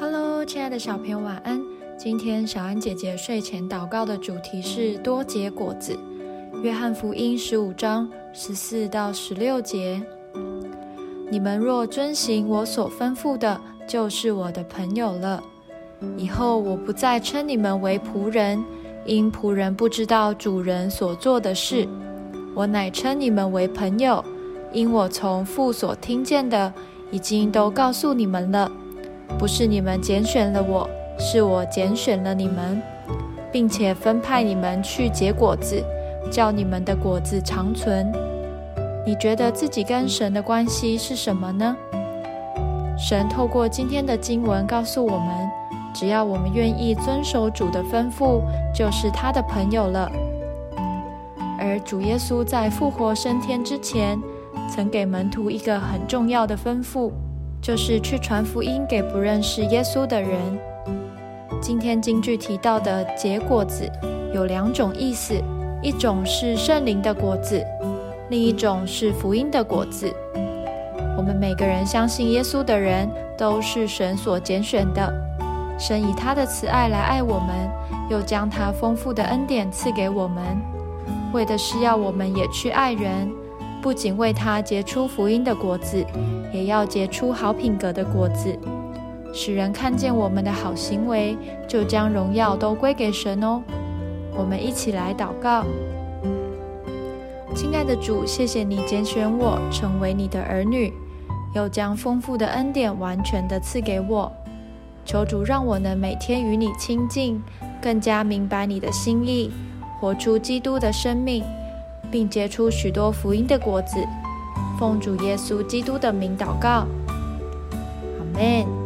Hello，亲爱的小朋友，晚安。今天小安姐姐睡前祷告的主题是多结果子。约翰福音十五章十四到十六节：你们若遵行我所吩咐的，就是我的朋友了。以后我不再称你们为仆人，因仆人不知道主人所做的事。我乃称你们为朋友，因我从父所听见的，已经都告诉你们了。不是你们拣选了我，是我拣选了你们，并且分派你们去结果子，叫你们的果子长存。你觉得自己跟神的关系是什么呢？神透过今天的经文告诉我们，只要我们愿意遵守主的吩咐，就是他的朋友了。而主耶稣在复活升天之前，曾给门徒一个很重要的吩咐。就是去传福音给不认识耶稣的人。今天京剧提到的结果子有两种意思，一种是圣灵的果子，另一种是福音的果子。我们每个人相信耶稣的人都是神所拣选的，神以他的慈爱来爱我们，又将他丰富的恩典赐给我们，为的是要我们也去爱人。不仅为他结出福音的果子，也要结出好品格的果子，使人看见我们的好行为，就将荣耀都归给神哦。我们一起来祷告：亲爱的主，谢谢你拣选我成为你的儿女，又将丰富的恩典完全的赐给我。求主让我能每天与你亲近，更加明白你的心意，活出基督的生命。并结出许多福音的果子，奉主耶稣基督的名祷告，阿门。